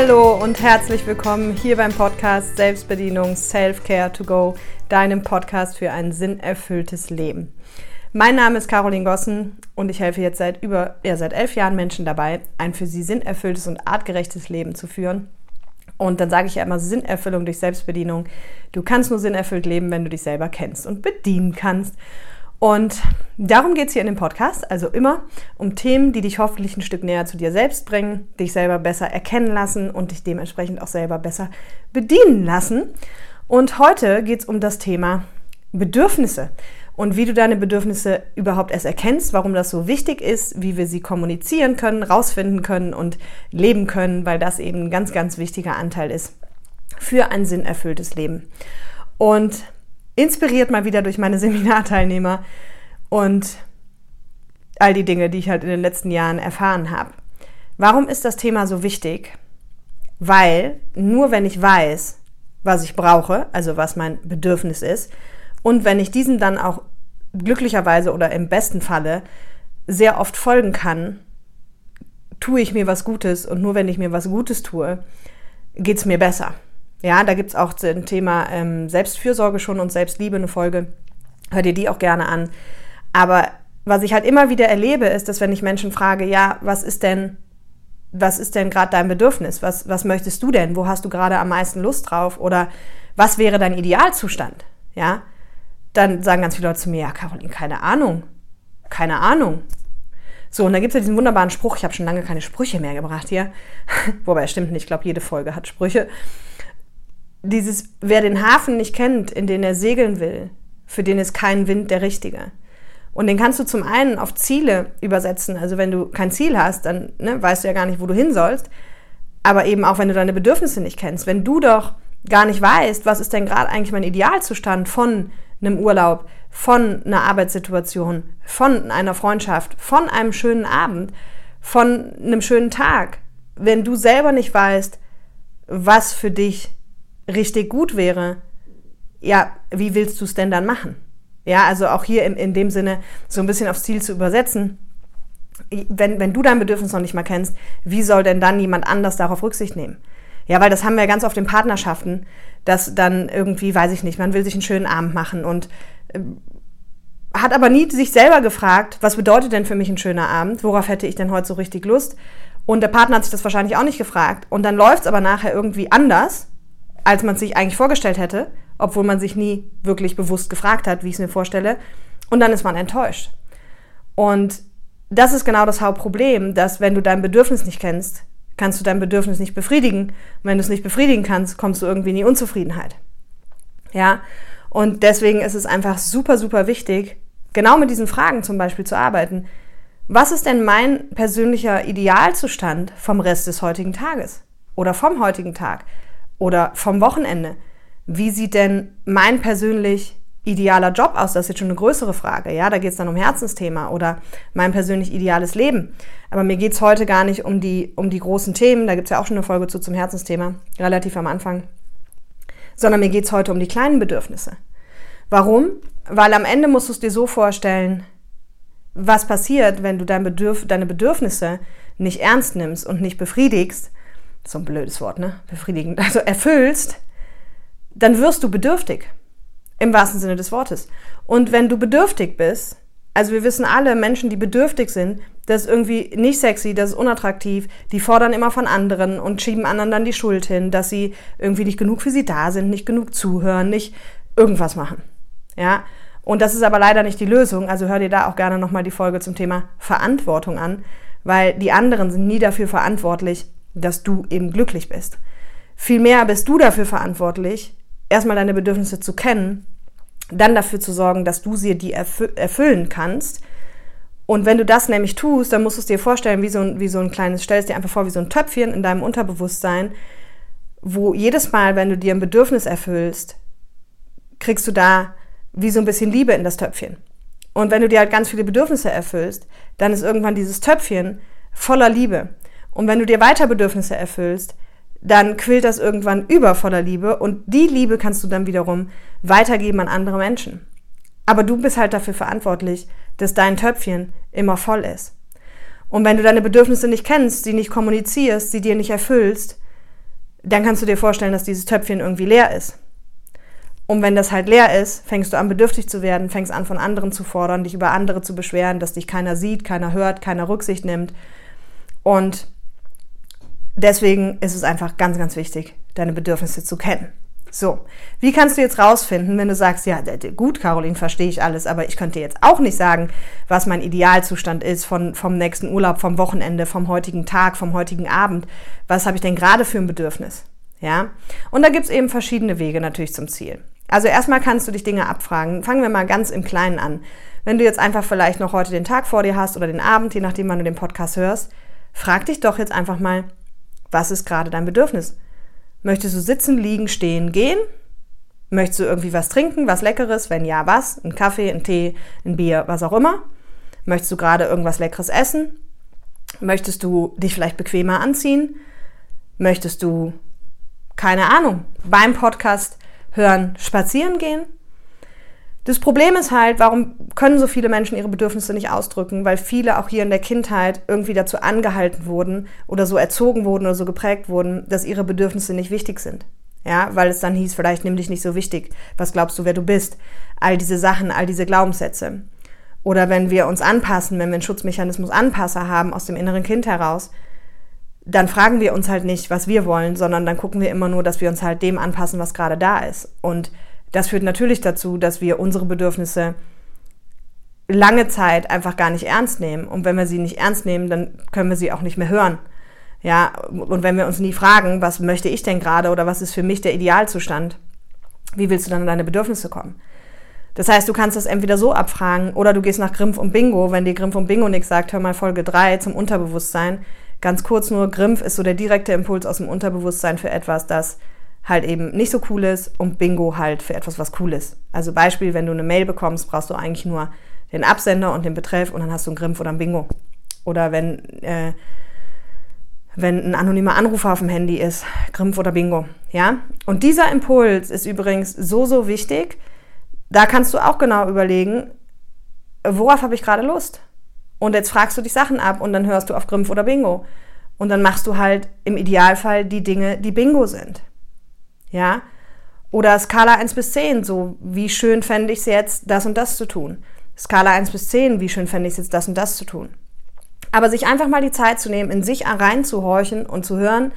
Hallo und herzlich willkommen hier beim Podcast Selbstbedienung Self-Care to Go, deinem Podcast für ein sinnerfülltes Leben. Mein Name ist Caroline Gossen und ich helfe jetzt seit über ja, seit elf Jahren Menschen dabei, ein für sie sinnerfülltes und artgerechtes Leben zu führen. Und dann sage ich ja immer Sinnerfüllung durch Selbstbedienung. Du kannst nur sinnerfüllt leben, wenn du dich selber kennst und bedienen kannst. Und darum geht es hier in dem Podcast, also immer um Themen, die dich hoffentlich ein Stück näher zu dir selbst bringen, dich selber besser erkennen lassen und dich dementsprechend auch selber besser bedienen lassen. Und heute geht es um das Thema Bedürfnisse und wie du deine Bedürfnisse überhaupt erst erkennst, warum das so wichtig ist, wie wir sie kommunizieren können, rausfinden können und leben können, weil das eben ein ganz, ganz wichtiger Anteil ist für ein sinnerfülltes Leben. Und inspiriert mal wieder durch meine Seminarteilnehmer und all die Dinge, die ich halt in den letzten Jahren erfahren habe. Warum ist das Thema so wichtig? Weil nur wenn ich weiß, was ich brauche, also was mein Bedürfnis ist, und wenn ich diesem dann auch glücklicherweise oder im besten Falle sehr oft folgen kann, tue ich mir was Gutes und nur wenn ich mir was Gutes tue, geht es mir besser. Ja, da gibt es auch zum Thema ähm, Selbstfürsorge schon und Selbstliebe eine Folge. Hör dir die auch gerne an. Aber was ich halt immer wieder erlebe, ist, dass wenn ich Menschen frage, ja, was ist denn, was ist denn gerade dein Bedürfnis? Was, was möchtest du denn? Wo hast du gerade am meisten Lust drauf? Oder was wäre dein Idealzustand? Ja, dann sagen ganz viele Leute zu mir, ja, Caroline, keine Ahnung. Keine Ahnung. So, und dann gibt es ja diesen wunderbaren Spruch, ich habe schon lange keine Sprüche mehr gebracht hier. Wobei, es stimmt nicht, ich glaube, jede Folge hat Sprüche dieses, wer den Hafen nicht kennt, in den er segeln will, für den ist kein Wind der richtige. Und den kannst du zum einen auf Ziele übersetzen. Also wenn du kein Ziel hast, dann ne, weißt du ja gar nicht, wo du hin sollst. Aber eben auch, wenn du deine Bedürfnisse nicht kennst. Wenn du doch gar nicht weißt, was ist denn gerade eigentlich mein Idealzustand von einem Urlaub, von einer Arbeitssituation, von einer Freundschaft, von einem schönen Abend, von einem schönen Tag. Wenn du selber nicht weißt, was für dich richtig gut wäre, ja, wie willst du es denn dann machen? Ja, also auch hier in, in dem Sinne so ein bisschen aufs Ziel zu übersetzen. Wenn, wenn du dein Bedürfnis noch nicht mal kennst, wie soll denn dann jemand anders darauf Rücksicht nehmen? Ja, weil das haben wir ganz oft in Partnerschaften, dass dann irgendwie, weiß ich nicht, man will sich einen schönen Abend machen und äh, hat aber nie sich selber gefragt, was bedeutet denn für mich ein schöner Abend? Worauf hätte ich denn heute so richtig Lust? Und der Partner hat sich das wahrscheinlich auch nicht gefragt. Und dann läuft es aber nachher irgendwie anders als man sich eigentlich vorgestellt hätte, obwohl man sich nie wirklich bewusst gefragt hat, wie ich es mir vorstelle. Und dann ist man enttäuscht. Und das ist genau das Hauptproblem, dass wenn du dein Bedürfnis nicht kennst, kannst du dein Bedürfnis nicht befriedigen. Und wenn du es nicht befriedigen kannst, kommst du irgendwie in die Unzufriedenheit. Ja, und deswegen ist es einfach super, super wichtig, genau mit diesen Fragen zum Beispiel zu arbeiten. Was ist denn mein persönlicher Idealzustand vom Rest des heutigen Tages oder vom heutigen Tag? Oder vom Wochenende. Wie sieht denn mein persönlich idealer Job aus? Das ist jetzt schon eine größere Frage. Ja, da geht es dann um Herzensthema oder mein persönlich ideales Leben. Aber mir geht es heute gar nicht um die, um die großen Themen. Da gibt es ja auch schon eine Folge zu zum Herzensthema, relativ am Anfang. Sondern mir geht es heute um die kleinen Bedürfnisse. Warum? Weil am Ende musst du es dir so vorstellen, was passiert, wenn du dein Bedürf deine Bedürfnisse nicht ernst nimmst und nicht befriedigst, so ein blödes Wort, ne? Befriedigend, also erfüllst, dann wirst du bedürftig. Im wahrsten Sinne des Wortes. Und wenn du bedürftig bist, also wir wissen alle, Menschen, die bedürftig sind, das ist irgendwie nicht sexy, das ist unattraktiv, die fordern immer von anderen und schieben anderen dann die Schuld hin, dass sie irgendwie nicht genug für sie da sind, nicht genug zuhören, nicht irgendwas machen. Ja? Und das ist aber leider nicht die Lösung, also hör dir da auch gerne nochmal die Folge zum Thema Verantwortung an, weil die anderen sind nie dafür verantwortlich, dass du eben glücklich bist. Vielmehr bist du dafür verantwortlich, erstmal deine Bedürfnisse zu kennen, dann dafür zu sorgen, dass du sie die erfüllen kannst. Und wenn du das nämlich tust, dann musst du es dir vorstellen, wie so ein, wie so ein kleines, stell es dir einfach vor, wie so ein Töpfchen in deinem Unterbewusstsein, wo jedes Mal, wenn du dir ein Bedürfnis erfüllst, kriegst du da wie so ein bisschen Liebe in das Töpfchen. Und wenn du dir halt ganz viele Bedürfnisse erfüllst, dann ist irgendwann dieses Töpfchen voller Liebe. Und wenn du dir weiter Bedürfnisse erfüllst, dann quillt das irgendwann über voller Liebe und die Liebe kannst du dann wiederum weitergeben an andere Menschen. Aber du bist halt dafür verantwortlich, dass dein Töpfchen immer voll ist. Und wenn du deine Bedürfnisse nicht kennst, sie nicht kommunizierst, sie dir nicht erfüllst, dann kannst du dir vorstellen, dass dieses Töpfchen irgendwie leer ist. Und wenn das halt leer ist, fängst du an, bedürftig zu werden, fängst an, von anderen zu fordern, dich über andere zu beschweren, dass dich keiner sieht, keiner hört, keiner Rücksicht nimmt. Und deswegen ist es einfach ganz, ganz wichtig, deine Bedürfnisse zu kennen. So, wie kannst du jetzt rausfinden, wenn du sagst, ja, gut, Caroline, verstehe ich alles, aber ich könnte jetzt auch nicht sagen, was mein Idealzustand ist von, vom nächsten Urlaub, vom Wochenende, vom heutigen Tag, vom heutigen Abend. Was habe ich denn gerade für ein Bedürfnis? Ja, und da gibt es eben verschiedene Wege natürlich zum Ziel. Also erstmal kannst du dich Dinge abfragen. Fangen wir mal ganz im Kleinen an. Wenn du jetzt einfach vielleicht noch heute den Tag vor dir hast oder den Abend, je nachdem, wann du den Podcast hörst, frag dich doch jetzt einfach mal, was ist gerade dein Bedürfnis? Möchtest du sitzen, liegen, stehen, gehen? Möchtest du irgendwie was trinken, was Leckeres? Wenn ja, was? Ein Kaffee, ein Tee, ein Bier, was auch immer? Möchtest du gerade irgendwas Leckeres essen? Möchtest du dich vielleicht bequemer anziehen? Möchtest du, keine Ahnung, beim Podcast hören, spazieren gehen. Das Problem ist halt, warum können so viele Menschen ihre Bedürfnisse nicht ausdrücken? Weil viele auch hier in der Kindheit irgendwie dazu angehalten wurden oder so erzogen wurden oder so geprägt wurden, dass ihre Bedürfnisse nicht wichtig sind. Ja, weil es dann hieß, vielleicht nimm dich nicht so wichtig. Was glaubst du, wer du bist? All diese Sachen, all diese Glaubenssätze. Oder wenn wir uns anpassen, wenn wir einen Schutzmechanismus Anpasser haben aus dem inneren Kind heraus, dann fragen wir uns halt nicht, was wir wollen, sondern dann gucken wir immer nur, dass wir uns halt dem anpassen, was gerade da ist. Und das führt natürlich dazu, dass wir unsere Bedürfnisse lange Zeit einfach gar nicht ernst nehmen. Und wenn wir sie nicht ernst nehmen, dann können wir sie auch nicht mehr hören. Ja, und wenn wir uns nie fragen, was möchte ich denn gerade oder was ist für mich der Idealzustand, wie willst du dann an deine Bedürfnisse kommen? Das heißt, du kannst das entweder so abfragen oder du gehst nach Grimpf und Bingo. Wenn dir Grimpf und Bingo nichts sagt, hör mal Folge 3 zum Unterbewusstsein. Ganz kurz nur, Grimpf ist so der direkte Impuls aus dem Unterbewusstsein für etwas, das halt eben nicht so cool ist und Bingo halt für etwas, was cool ist. Also Beispiel, wenn du eine Mail bekommst, brauchst du eigentlich nur den Absender und den Betreff und dann hast du ein Grimpf oder ein Bingo. Oder wenn, äh, wenn ein anonymer Anrufer auf dem Handy ist, Grimpf oder Bingo. Ja? Und dieser Impuls ist übrigens so, so wichtig. Da kannst du auch genau überlegen, worauf habe ich gerade Lust? Und jetzt fragst du dich Sachen ab und dann hörst du auf Grimpf oder Bingo. Und dann machst du halt im Idealfall die Dinge, die Bingo sind. Ja? Oder Skala 1 bis 10, so wie schön fände ich es jetzt, das und das zu tun. Skala 1 bis 10, wie schön fände ich es jetzt, das und das zu tun. Aber sich einfach mal die Zeit zu nehmen, in sich reinzuhorchen und zu hören,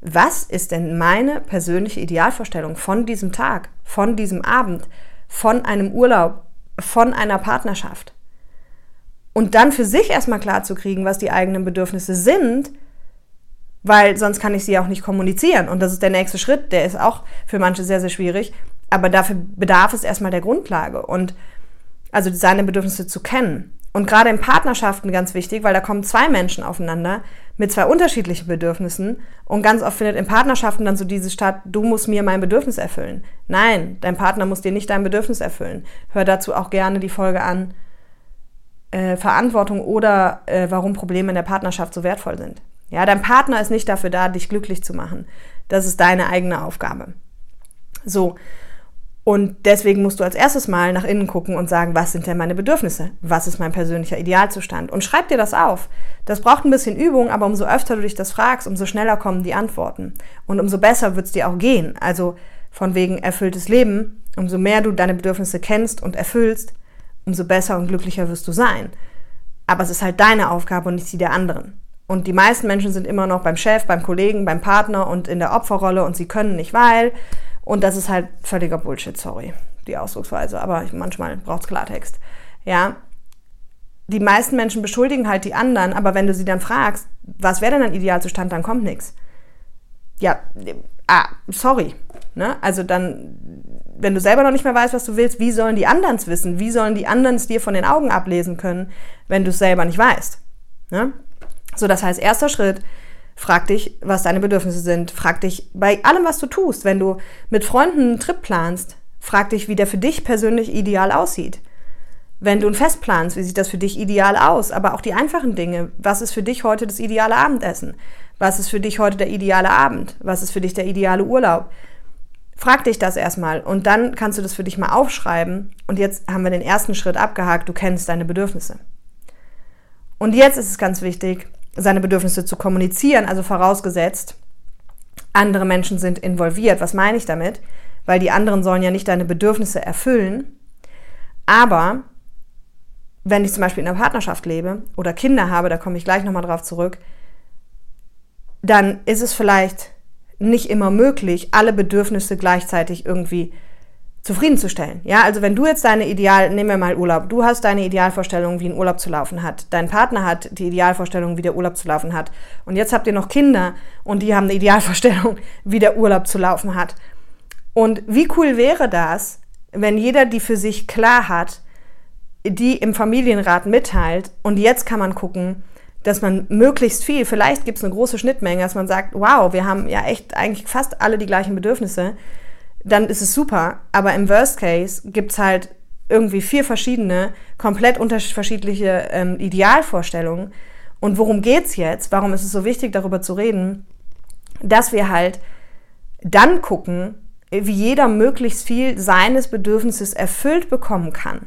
was ist denn meine persönliche Idealvorstellung von diesem Tag, von diesem Abend, von einem Urlaub, von einer Partnerschaft? Und dann für sich erstmal klar zu kriegen, was die eigenen Bedürfnisse sind, weil sonst kann ich sie auch nicht kommunizieren. Und das ist der nächste Schritt, der ist auch für manche sehr, sehr schwierig. Aber dafür bedarf es erstmal der Grundlage und also seine Bedürfnisse zu kennen. Und gerade in Partnerschaften ganz wichtig, weil da kommen zwei Menschen aufeinander mit zwei unterschiedlichen Bedürfnissen und ganz oft findet in Partnerschaften dann so diese statt, du musst mir mein Bedürfnis erfüllen. Nein, dein Partner muss dir nicht dein Bedürfnis erfüllen. Hör dazu auch gerne die Folge an, äh, Verantwortung oder äh, warum Probleme in der Partnerschaft so wertvoll sind. Ja, dein Partner ist nicht dafür da, dich glücklich zu machen. Das ist deine eigene Aufgabe. So. Und deswegen musst du als erstes mal nach innen gucken und sagen, was sind denn meine Bedürfnisse? Was ist mein persönlicher Idealzustand? Und schreib dir das auf. Das braucht ein bisschen Übung, aber umso öfter du dich das fragst, umso schneller kommen die Antworten. Und umso besser wird es dir auch gehen. Also von wegen erfülltes Leben, umso mehr du deine Bedürfnisse kennst und erfüllst, umso besser und glücklicher wirst du sein. Aber es ist halt deine Aufgabe und nicht die der anderen. Und die meisten Menschen sind immer noch beim Chef, beim Kollegen, beim Partner und in der Opferrolle und sie können nicht, weil. Und das ist halt völliger Bullshit, sorry, die Ausdrucksweise. Aber manchmal braucht es Klartext. Ja. Die meisten Menschen beschuldigen halt die anderen, aber wenn du sie dann fragst, was wäre denn ein Idealzustand, dann kommt nichts. Ja, ah, sorry. Ne? Also dann, wenn du selber noch nicht mehr weißt, was du willst, wie sollen die anderen es wissen? Wie sollen die anderen es dir von den Augen ablesen können, wenn du es selber nicht weißt? Ne? So, das heißt, erster Schritt, frag dich, was deine Bedürfnisse sind. Frag dich bei allem, was du tust, wenn du mit Freunden einen Trip planst, frag dich, wie der für dich persönlich ideal aussieht. Wenn du ein Fest planst, wie sieht das für dich ideal aus? Aber auch die einfachen Dinge. Was ist für dich heute das ideale Abendessen? Was ist für dich heute der ideale Abend? Was ist für dich der ideale Urlaub? Frag dich das erstmal und dann kannst du das für dich mal aufschreiben. Und jetzt haben wir den ersten Schritt abgehakt. Du kennst deine Bedürfnisse. Und jetzt ist es ganz wichtig, seine Bedürfnisse zu kommunizieren, also vorausgesetzt, andere Menschen sind involviert. Was meine ich damit? Weil die anderen sollen ja nicht deine Bedürfnisse erfüllen. Aber wenn ich zum Beispiel in einer Partnerschaft lebe oder Kinder habe, da komme ich gleich nochmal drauf zurück, dann ist es vielleicht nicht immer möglich, alle Bedürfnisse gleichzeitig irgendwie zufriedenzustellen. Ja, also wenn du jetzt deine Ideal, nehmen wir mal Urlaub, du hast deine Idealvorstellung, wie ein Urlaub zu laufen hat, dein Partner hat die Idealvorstellung, wie der Urlaub zu laufen hat und jetzt habt ihr noch Kinder und die haben eine Idealvorstellung, wie der Urlaub zu laufen hat. Und wie cool wäre das, wenn jeder die für sich klar hat, die im Familienrat mitteilt und jetzt kann man gucken, dass man möglichst viel, vielleicht gibt es eine große Schnittmenge, dass man sagt, wow, wir haben ja echt eigentlich fast alle die gleichen Bedürfnisse, dann ist es super. Aber im Worst Case gibt es halt irgendwie vier verschiedene, komplett unterschiedliche ähm, Idealvorstellungen. Und worum geht's jetzt? Warum ist es so wichtig, darüber zu reden? Dass wir halt dann gucken, wie jeder möglichst viel seines Bedürfnisses erfüllt bekommen kann.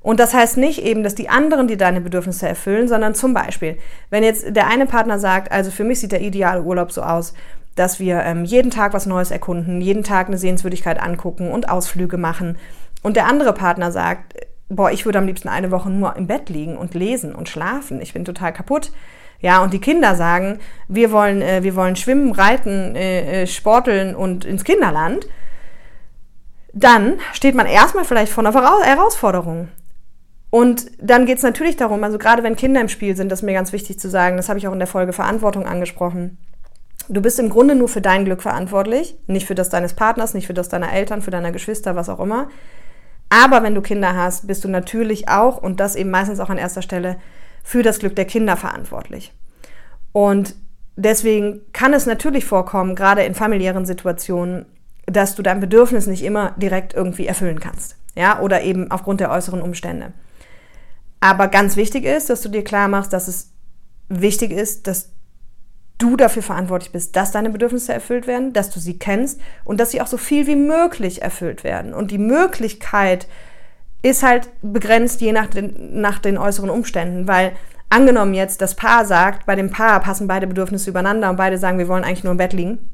Und das heißt nicht eben, dass die anderen die deine Bedürfnisse erfüllen, sondern zum Beispiel, wenn jetzt der eine Partner sagt, also für mich sieht der ideale Urlaub so aus, dass wir ähm, jeden Tag was Neues erkunden, jeden Tag eine Sehenswürdigkeit angucken und Ausflüge machen. Und der andere Partner sagt, boah, ich würde am liebsten eine Woche nur im Bett liegen und lesen und schlafen. Ich bin total kaputt. Ja, und die Kinder sagen, wir wollen, äh, wir wollen schwimmen, reiten, äh, äh sporteln und ins Kinderland. Dann steht man erstmal vielleicht vor einer Herausforderung. Und dann geht es natürlich darum, also gerade wenn Kinder im Spiel sind, das ist mir ganz wichtig zu sagen, das habe ich auch in der Folge Verantwortung angesprochen. Du bist im Grunde nur für dein Glück verantwortlich, nicht für das deines Partners, nicht für das deiner Eltern, für deiner Geschwister, was auch immer. Aber wenn du Kinder hast, bist du natürlich auch, und das eben meistens auch an erster Stelle, für das Glück der Kinder verantwortlich. Und deswegen kann es natürlich vorkommen, gerade in familiären Situationen, dass du dein Bedürfnis nicht immer direkt irgendwie erfüllen kannst. Ja, oder eben aufgrund der äußeren Umstände. Aber ganz wichtig ist, dass du dir klar machst, dass es wichtig ist, dass du dafür verantwortlich bist, dass deine Bedürfnisse erfüllt werden, dass du sie kennst und dass sie auch so viel wie möglich erfüllt werden. Und die Möglichkeit ist halt begrenzt je nach den, nach den äußeren Umständen, weil angenommen jetzt das Paar sagt, bei dem Paar passen beide Bedürfnisse übereinander und beide sagen, wir wollen eigentlich nur im Bett liegen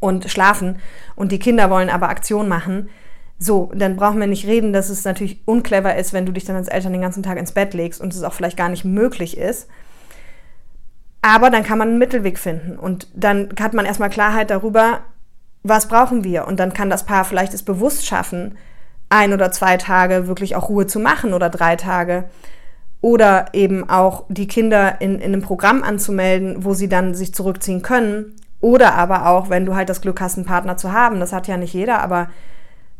und schlafen und die Kinder wollen aber Aktion machen, so, dann brauchen wir nicht reden, dass es natürlich unclever ist, wenn du dich dann als Eltern den ganzen Tag ins Bett legst und es auch vielleicht gar nicht möglich ist. Aber dann kann man einen Mittelweg finden und dann hat man erstmal Klarheit darüber, was brauchen wir. Und dann kann das Paar vielleicht es bewusst schaffen, ein oder zwei Tage wirklich auch Ruhe zu machen oder drei Tage. Oder eben auch die Kinder in, in einem Programm anzumelden, wo sie dann sich zurückziehen können. Oder aber auch, wenn du halt das Glück hast, einen Partner zu haben, das hat ja nicht jeder, aber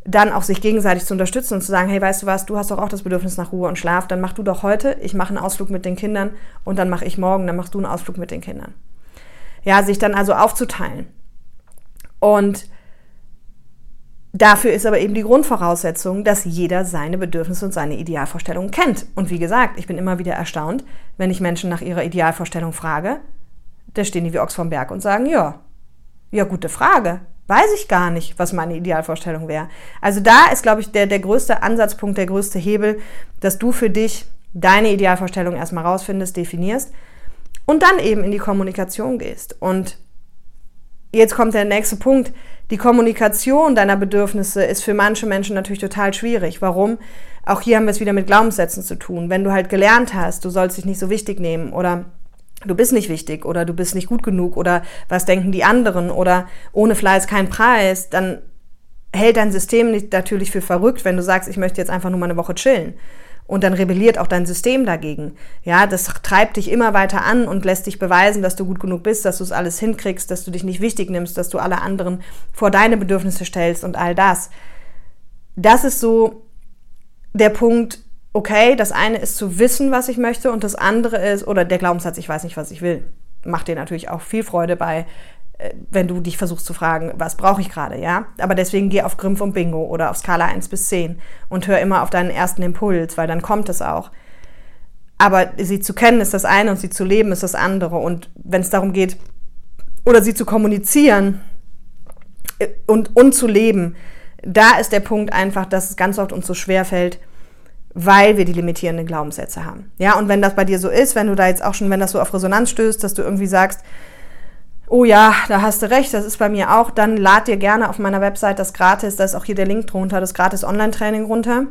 dann auch sich gegenseitig zu unterstützen und zu sagen, hey, weißt du was, du hast doch auch das Bedürfnis nach Ruhe und Schlaf, dann mach du doch heute, ich mache einen Ausflug mit den Kindern und dann mache ich morgen, dann machst du einen Ausflug mit den Kindern. Ja, sich dann also aufzuteilen. Und dafür ist aber eben die Grundvoraussetzung, dass jeder seine Bedürfnisse und seine Idealvorstellungen kennt. Und wie gesagt, ich bin immer wieder erstaunt, wenn ich Menschen nach ihrer Idealvorstellung frage, da stehen die wie Ochs vom Berg und sagen, ja, ja, gute Frage weiß ich gar nicht, was meine Idealvorstellung wäre. Also da ist, glaube ich, der, der größte Ansatzpunkt, der größte Hebel, dass du für dich deine Idealvorstellung erstmal rausfindest, definierst und dann eben in die Kommunikation gehst. Und jetzt kommt der nächste Punkt. Die Kommunikation deiner Bedürfnisse ist für manche Menschen natürlich total schwierig. Warum? Auch hier haben wir es wieder mit Glaubenssätzen zu tun. Wenn du halt gelernt hast, du sollst dich nicht so wichtig nehmen oder du bist nicht wichtig oder du bist nicht gut genug oder was denken die anderen oder ohne Fleiß kein Preis, dann hält dein System nicht natürlich für verrückt, wenn du sagst, ich möchte jetzt einfach nur mal eine Woche chillen. Und dann rebelliert auch dein System dagegen. Ja, das treibt dich immer weiter an und lässt dich beweisen, dass du gut genug bist, dass du es alles hinkriegst, dass du dich nicht wichtig nimmst, dass du alle anderen vor deine Bedürfnisse stellst und all das. Das ist so der Punkt, okay, das eine ist zu wissen, was ich möchte und das andere ist, oder der Glaubenssatz, ich weiß nicht, was ich will, macht dir natürlich auch viel Freude bei, äh, wenn du dich versuchst zu fragen, was brauche ich gerade, ja? Aber deswegen geh auf Grimpf und Bingo oder auf Skala 1 bis 10 und hör immer auf deinen ersten Impuls, weil dann kommt es auch. Aber sie zu kennen ist das eine und sie zu leben ist das andere. Und wenn es darum geht, oder sie zu kommunizieren äh, und, und zu leben, da ist der Punkt einfach, dass es ganz oft uns so schwer fällt, weil wir die limitierenden Glaubenssätze haben. Ja, und wenn das bei dir so ist, wenn du da jetzt auch schon, wenn das so auf Resonanz stößt, dass du irgendwie sagst, oh ja, da hast du recht, das ist bei mir auch, dann lad dir gerne auf meiner Website das gratis, da ist auch hier der Link drunter, das gratis Online-Training runter.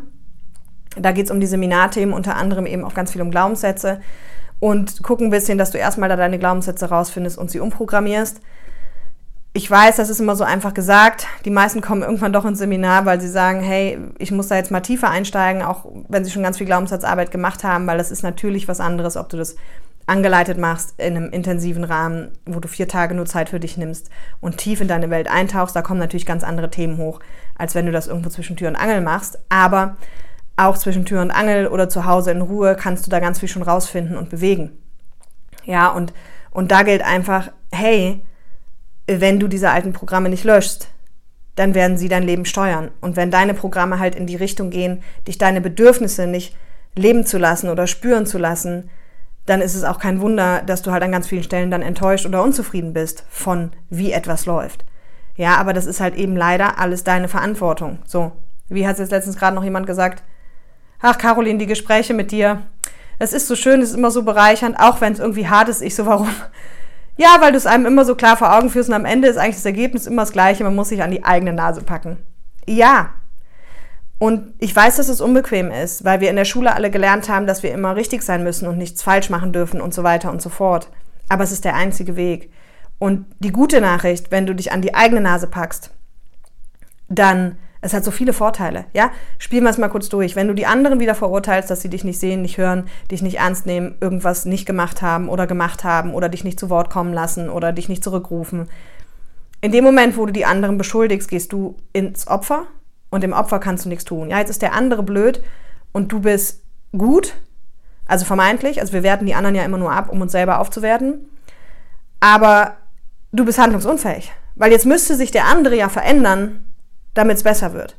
Da geht es um die Seminarthemen, unter anderem eben auch ganz viel um Glaubenssätze und gucken ein bisschen, dass du erstmal da deine Glaubenssätze rausfindest und sie umprogrammierst. Ich weiß, das ist immer so einfach gesagt. Die meisten kommen irgendwann doch ins Seminar, weil sie sagen, hey, ich muss da jetzt mal tiefer einsteigen, auch wenn sie schon ganz viel Glaubenssatzarbeit gemacht haben, weil das ist natürlich was anderes, ob du das angeleitet machst in einem intensiven Rahmen, wo du vier Tage nur Zeit für dich nimmst und tief in deine Welt eintauchst. Da kommen natürlich ganz andere Themen hoch, als wenn du das irgendwo zwischen Tür und Angel machst. Aber auch zwischen Tür und Angel oder zu Hause in Ruhe kannst du da ganz viel schon rausfinden und bewegen. Ja, und, und da gilt einfach, hey, wenn du diese alten Programme nicht löschst, dann werden sie dein Leben steuern. Und wenn deine Programme halt in die Richtung gehen, dich deine Bedürfnisse nicht leben zu lassen oder spüren zu lassen, dann ist es auch kein Wunder, dass du halt an ganz vielen Stellen dann enttäuscht oder unzufrieden bist von wie etwas läuft. Ja, aber das ist halt eben leider alles deine Verantwortung. So, wie hat es jetzt letztens gerade noch jemand gesagt? Ach, Caroline, die Gespräche mit dir, es ist so schön, es ist immer so bereichernd, auch wenn es irgendwie hart ist. Ich so, warum? Ja, weil du es einem immer so klar vor Augen führst und am Ende ist eigentlich das Ergebnis immer das gleiche, man muss sich an die eigene Nase packen. Ja, und ich weiß, dass es unbequem ist, weil wir in der Schule alle gelernt haben, dass wir immer richtig sein müssen und nichts falsch machen dürfen und so weiter und so fort. Aber es ist der einzige Weg. Und die gute Nachricht, wenn du dich an die eigene Nase packst, dann, es hat so viele Vorteile, ja? Spielen wir es mal kurz durch. Wenn du die anderen wieder verurteilst, dass sie dich nicht sehen, nicht hören, dich nicht ernst nehmen, irgendwas nicht gemacht haben oder gemacht haben oder dich nicht zu Wort kommen lassen oder dich nicht zurückrufen. In dem Moment, wo du die anderen beschuldigst, gehst du ins Opfer und dem Opfer kannst du nichts tun. Ja, jetzt ist der andere blöd und du bist gut, also vermeintlich, also wir werten die anderen ja immer nur ab, um uns selber aufzuwerten, aber du bist handlungsunfähig, weil jetzt müsste sich der andere ja verändern, damit es besser wird.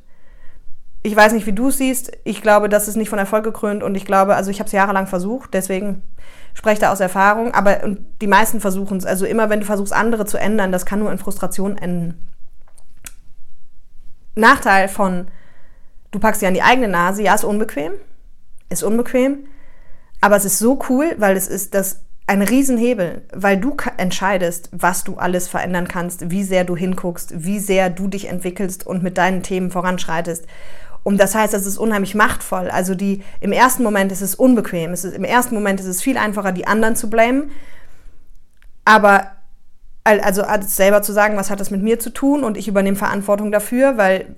Ich weiß nicht, wie du es siehst. Ich glaube, das ist nicht von Erfolg gekrönt und ich glaube, also ich habe es jahrelang versucht, deswegen spreche da aus Erfahrung, aber die meisten versuchen es. Also immer, wenn du versuchst, andere zu ändern, das kann nur in Frustration enden. Nachteil von, du packst dir an die eigene Nase, ja, ist unbequem, ist unbequem, aber es ist so cool, weil es ist das ein Riesenhebel, weil du entscheidest, was du alles verändern kannst, wie sehr du hinguckst, wie sehr du dich entwickelst und mit deinen Themen voranschreitest. Und das heißt, es ist unheimlich machtvoll. Also die, im ersten Moment ist es unbequem. Es ist, Im ersten Moment ist es viel einfacher, die anderen zu blamen. Aber also selber zu sagen, was hat das mit mir zu tun und ich übernehme Verantwortung dafür, weil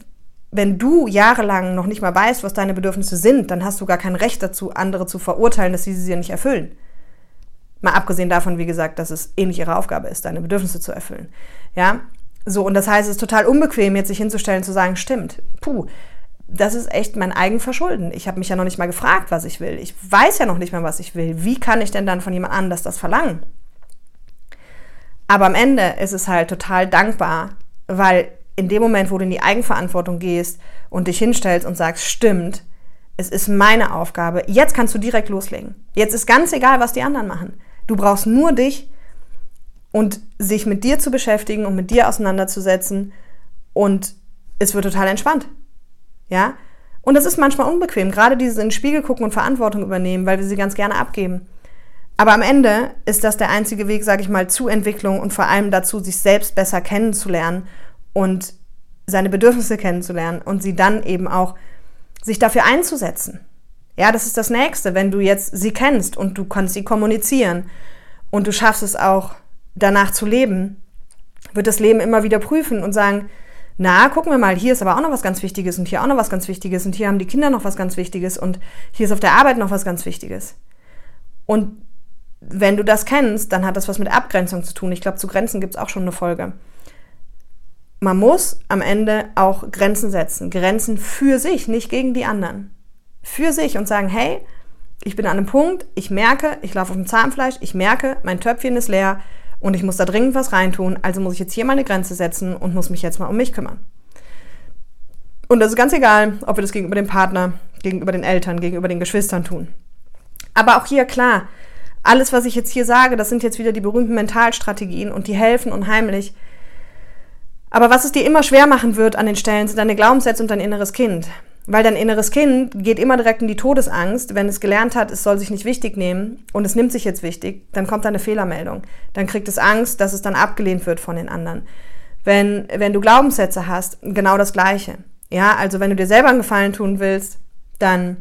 wenn du jahrelang noch nicht mal weißt, was deine Bedürfnisse sind, dann hast du gar kein Recht dazu, andere zu verurteilen, dass sie sie nicht erfüllen. Mal abgesehen davon, wie gesagt, dass es eh nicht ihre Aufgabe ist, deine Bedürfnisse zu erfüllen. Ja, so und das heißt, es ist total unbequem, jetzt sich hinzustellen, zu sagen, stimmt, puh, das ist echt mein Eigenverschulden. Ich habe mich ja noch nicht mal gefragt, was ich will. Ich weiß ja noch nicht mal, was ich will. Wie kann ich denn dann von jemand anders das verlangen? Aber am Ende ist es halt total dankbar, weil in dem Moment, wo du in die Eigenverantwortung gehst und dich hinstellst und sagst, stimmt, es ist meine Aufgabe, jetzt kannst du direkt loslegen. Jetzt ist ganz egal, was die anderen machen. Du brauchst nur dich und sich mit dir zu beschäftigen und mit dir auseinanderzusetzen und es wird total entspannt. Ja? Und das ist manchmal unbequem, gerade dieses in den Spiegel gucken und Verantwortung übernehmen, weil wir sie ganz gerne abgeben. Aber am Ende ist das der einzige Weg, sage ich mal, zu Entwicklung und vor allem dazu, sich selbst besser kennenzulernen und seine Bedürfnisse kennenzulernen und sie dann eben auch sich dafür einzusetzen. Ja, das ist das Nächste, wenn du jetzt sie kennst und du kannst sie kommunizieren und du schaffst es auch danach zu leben, wird das Leben immer wieder prüfen und sagen, na, gucken wir mal, hier ist aber auch noch was ganz Wichtiges und hier auch noch was ganz Wichtiges und hier haben die Kinder noch was ganz Wichtiges und hier ist auf der Arbeit noch was ganz Wichtiges. Und wenn du das kennst, dann hat das was mit Abgrenzung zu tun. Ich glaube, zu Grenzen gibt es auch schon eine Folge. Man muss am Ende auch Grenzen setzen. Grenzen für sich, nicht gegen die anderen. Für sich und sagen, hey, ich bin an einem Punkt, ich merke, ich laufe auf dem Zahnfleisch, ich merke, mein Töpfchen ist leer und ich muss da dringend was reintun, also muss ich jetzt hier meine Grenze setzen und muss mich jetzt mal um mich kümmern. Und das ist ganz egal, ob wir das gegenüber dem Partner, gegenüber den Eltern, gegenüber den Geschwistern tun. Aber auch hier klar, alles, was ich jetzt hier sage, das sind jetzt wieder die berühmten Mentalstrategien und die helfen unheimlich. Aber was es dir immer schwer machen wird an den Stellen, sind deine Glaubenssätze und dein inneres Kind. Weil dein inneres Kind geht immer direkt in die Todesangst, wenn es gelernt hat, es soll sich nicht wichtig nehmen und es nimmt sich jetzt wichtig, dann kommt da eine Fehlermeldung. Dann kriegt es Angst, dass es dann abgelehnt wird von den anderen. Wenn, wenn du Glaubenssätze hast, genau das Gleiche. Ja, also wenn du dir selber einen Gefallen tun willst, dann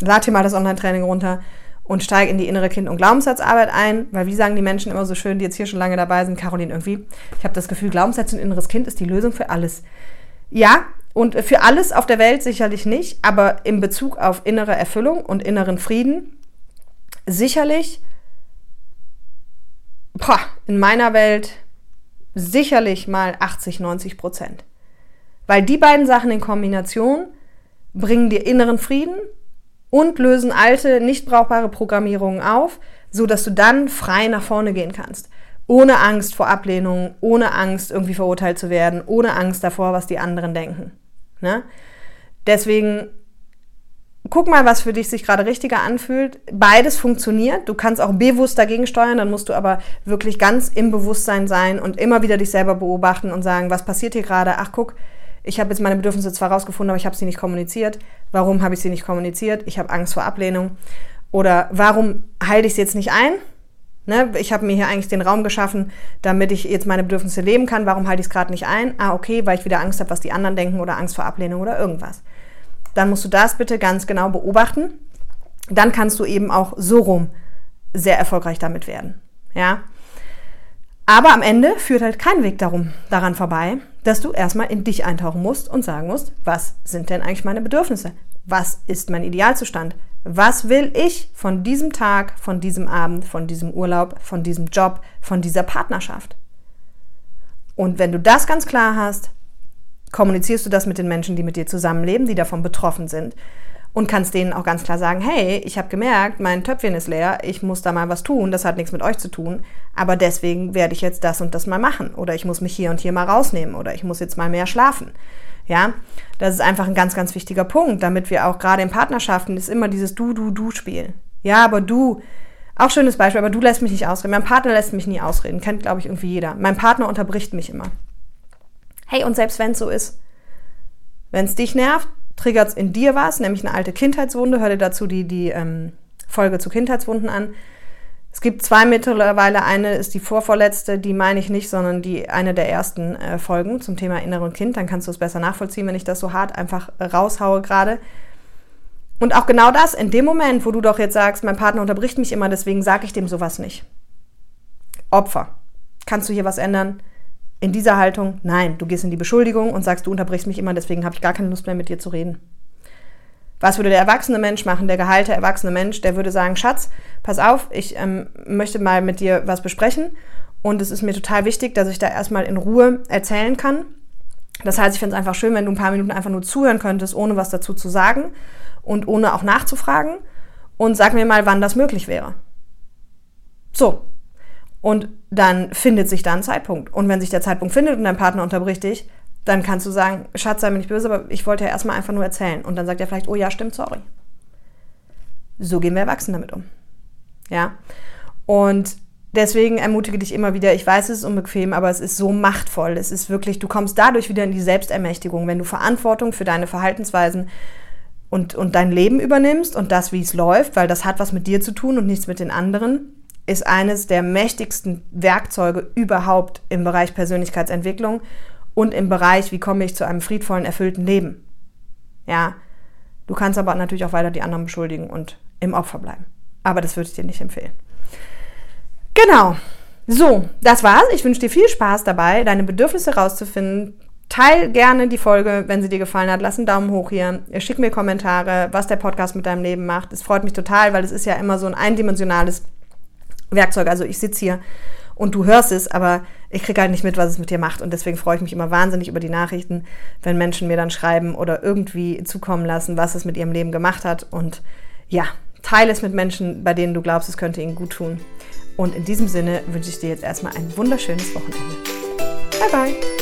lad dir mal das Online-Training runter und steig in die innere Kind- und Glaubenssatzarbeit ein, weil wie sagen die Menschen immer so schön, die jetzt hier schon lange dabei sind, Caroline, irgendwie, ich habe das Gefühl, Glaubenssätze und inneres Kind ist die Lösung für alles. Ja, und für alles auf der Welt sicherlich nicht, aber in Bezug auf innere Erfüllung und inneren Frieden sicherlich, boah, in meiner Welt sicherlich mal 80, 90 Prozent. Weil die beiden Sachen in Kombination bringen dir inneren Frieden und lösen alte, nicht brauchbare Programmierungen auf, so dass du dann frei nach vorne gehen kannst. Ohne Angst vor Ablehnung, ohne Angst, irgendwie verurteilt zu werden, ohne Angst davor, was die anderen denken. Ne? Deswegen guck mal, was für dich sich gerade richtiger anfühlt. Beides funktioniert. Du kannst auch bewusst dagegen steuern, dann musst du aber wirklich ganz im Bewusstsein sein und immer wieder dich selber beobachten und sagen, was passiert hier gerade? Ach, guck, ich habe jetzt meine Bedürfnisse zwar rausgefunden, aber ich habe sie nicht kommuniziert. Warum habe ich sie nicht kommuniziert? Ich habe Angst vor Ablehnung. Oder warum halte ich sie jetzt nicht ein? Ne, ich habe mir hier eigentlich den Raum geschaffen, damit ich jetzt meine Bedürfnisse leben kann. Warum halte ich es gerade nicht ein? Ah, okay, weil ich wieder Angst habe, was die anderen denken oder Angst vor Ablehnung oder irgendwas. Dann musst du das bitte ganz genau beobachten. Dann kannst du eben auch so rum sehr erfolgreich damit werden. Ja. Aber am Ende führt halt kein Weg darum, daran vorbei, dass du erstmal in dich eintauchen musst und sagen musst, was sind denn eigentlich meine Bedürfnisse? Was ist mein Idealzustand? Was will ich von diesem Tag, von diesem Abend, von diesem Urlaub, von diesem Job, von dieser Partnerschaft? Und wenn du das ganz klar hast, kommunizierst du das mit den Menschen, die mit dir zusammenleben, die davon betroffen sind und kannst denen auch ganz klar sagen, hey, ich habe gemerkt, mein Töpfchen ist leer, ich muss da mal was tun, das hat nichts mit euch zu tun, aber deswegen werde ich jetzt das und das mal machen oder ich muss mich hier und hier mal rausnehmen oder ich muss jetzt mal mehr schlafen. Ja, das ist einfach ein ganz, ganz wichtiger Punkt, damit wir auch gerade in Partnerschaften ist immer dieses Du, Du, Du-Spiel. Ja, aber du, auch schönes Beispiel, aber du lässt mich nicht ausreden. Mein Partner lässt mich nie ausreden, kennt, glaube ich, irgendwie jeder. Mein Partner unterbricht mich immer. Hey, und selbst wenn es so ist, wenn es dich nervt, triggert es in dir was, nämlich eine alte Kindheitswunde. Hör dir dazu die, die ähm, Folge zu Kindheitswunden an. Es gibt zwei mittlerweile. Eine ist die vorvorletzte, die meine ich nicht, sondern die eine der ersten äh, Folgen zum Thema inneren Kind. Dann kannst du es besser nachvollziehen, wenn ich das so hart einfach raushaue gerade. Und auch genau das, in dem Moment, wo du doch jetzt sagst, mein Partner unterbricht mich immer, deswegen sage ich dem sowas nicht. Opfer. Kannst du hier was ändern? in dieser Haltung, nein, du gehst in die Beschuldigung und sagst, du unterbrichst mich immer, deswegen habe ich gar keine Lust mehr mit dir zu reden. Was würde der erwachsene Mensch machen, der geheilte erwachsene Mensch? Der würde sagen, Schatz, pass auf, ich ähm, möchte mal mit dir was besprechen und es ist mir total wichtig, dass ich da erstmal in Ruhe erzählen kann. Das heißt, ich finde es einfach schön, wenn du ein paar Minuten einfach nur zuhören könntest, ohne was dazu zu sagen und ohne auch nachzufragen und sag mir mal, wann das möglich wäre. So, und dann findet sich da ein Zeitpunkt. Und wenn sich der Zeitpunkt findet und dein Partner unterbricht dich, dann kannst du sagen, Schatz, sei mir nicht böse, aber ich wollte ja erstmal einfach nur erzählen. Und dann sagt er vielleicht, oh ja, stimmt, sorry. So gehen wir Erwachsenen damit um. Ja. Und deswegen ermutige dich immer wieder, ich weiß, es ist unbequem, aber es ist so machtvoll. Es ist wirklich, du kommst dadurch wieder in die Selbstermächtigung, wenn du Verantwortung für deine Verhaltensweisen und, und dein Leben übernimmst und das, wie es läuft, weil das hat was mit dir zu tun und nichts mit den anderen ist eines der mächtigsten Werkzeuge überhaupt im Bereich Persönlichkeitsentwicklung und im Bereich, wie komme ich zu einem friedvollen, erfüllten Leben. Ja, du kannst aber natürlich auch weiter die anderen beschuldigen und im Opfer bleiben. Aber das würde ich dir nicht empfehlen. Genau. So, das war's. Ich wünsche dir viel Spaß dabei, deine Bedürfnisse rauszufinden. Teil gerne die Folge, wenn sie dir gefallen hat. Lass einen Daumen hoch hier. Schick mir Kommentare, was der Podcast mit deinem Leben macht. Es freut mich total, weil es ist ja immer so ein eindimensionales Werkzeug. Also ich sitze hier und du hörst es, aber ich kriege halt nicht mit, was es mit dir macht. Und deswegen freue ich mich immer wahnsinnig über die Nachrichten, wenn Menschen mir dann schreiben oder irgendwie zukommen lassen, was es mit ihrem Leben gemacht hat. Und ja, teile es mit Menschen, bei denen du glaubst, es könnte ihnen gut tun. Und in diesem Sinne wünsche ich dir jetzt erstmal ein wunderschönes Wochenende. Bye bye.